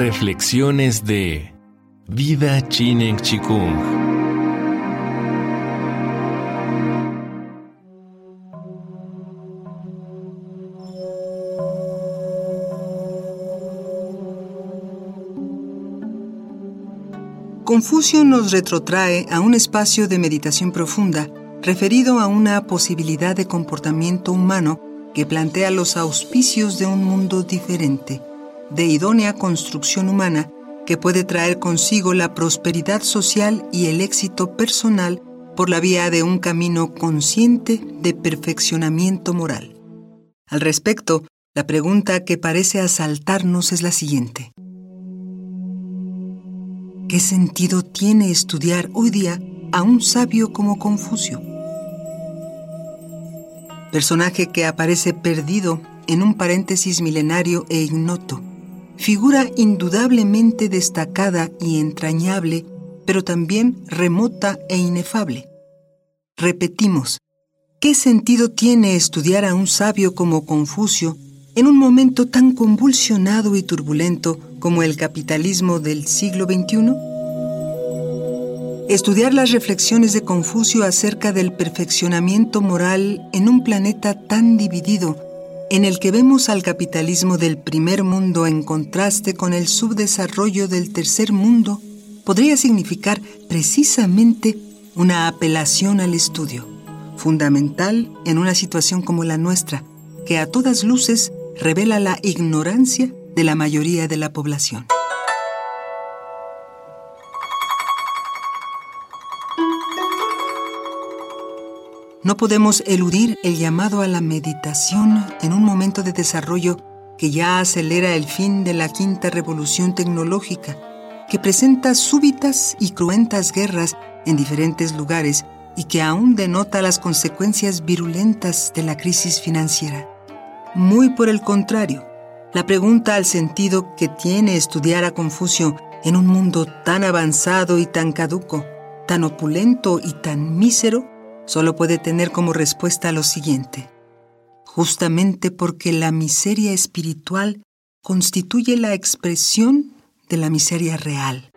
Reflexiones de Vida Chinen Chikung. Confucio nos retrotrae a un espacio de meditación profunda referido a una posibilidad de comportamiento humano que plantea los auspicios de un mundo diferente de idónea construcción humana que puede traer consigo la prosperidad social y el éxito personal por la vía de un camino consciente de perfeccionamiento moral. Al respecto, la pregunta que parece asaltarnos es la siguiente. ¿Qué sentido tiene estudiar hoy día a un sabio como Confucio? Personaje que aparece perdido en un paréntesis milenario e ignoto, figura indudablemente destacada y entrañable, pero también remota e inefable. Repetimos, ¿qué sentido tiene estudiar a un sabio como Confucio en un momento tan convulsionado y turbulento como el capitalismo del siglo XXI? Estudiar las reflexiones de Confucio acerca del perfeccionamiento moral en un planeta tan dividido en el que vemos al capitalismo del primer mundo en contraste con el subdesarrollo del tercer mundo, podría significar precisamente una apelación al estudio, fundamental en una situación como la nuestra, que a todas luces revela la ignorancia de la mayoría de la población. No podemos eludir el llamado a la meditación en un momento de desarrollo que ya acelera el fin de la quinta revolución tecnológica, que presenta súbitas y cruentas guerras en diferentes lugares y que aún denota las consecuencias virulentas de la crisis financiera. Muy por el contrario, la pregunta al sentido que tiene estudiar a Confucio en un mundo tan avanzado y tan caduco, tan opulento y tan mísero, solo puede tener como respuesta lo siguiente. Justamente porque la miseria espiritual constituye la expresión de la miseria real.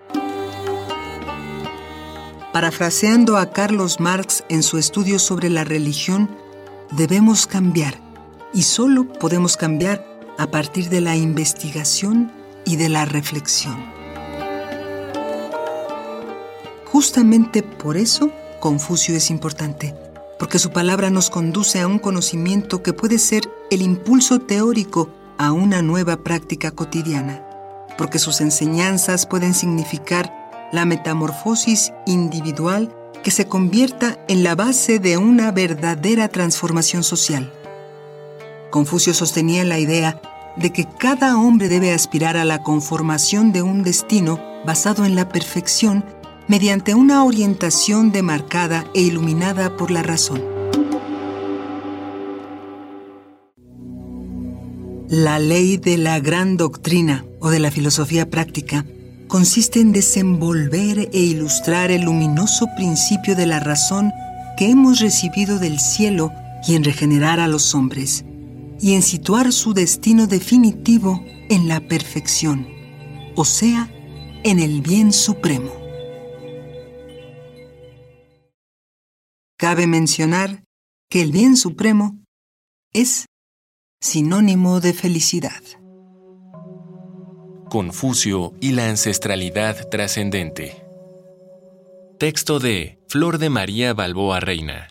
Parafraseando a Carlos Marx en su estudio sobre la religión, debemos cambiar y solo podemos cambiar a partir de la investigación y de la reflexión. Justamente por eso, Confucio es importante, porque su palabra nos conduce a un conocimiento que puede ser el impulso teórico a una nueva práctica cotidiana, porque sus enseñanzas pueden significar la metamorfosis individual que se convierta en la base de una verdadera transformación social. Confucio sostenía la idea de que cada hombre debe aspirar a la conformación de un destino basado en la perfección mediante una orientación demarcada e iluminada por la razón. La ley de la gran doctrina o de la filosofía práctica consiste en desenvolver e ilustrar el luminoso principio de la razón que hemos recibido del cielo y en regenerar a los hombres, y en situar su destino definitivo en la perfección, o sea, en el bien supremo. Cabe mencionar que el bien supremo es sinónimo de felicidad. Confucio y la ancestralidad trascendente. Texto de Flor de María Balboa Reina.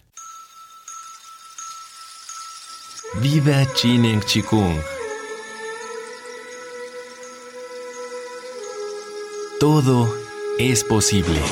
Vida Chinen Chikung. Todo es posible.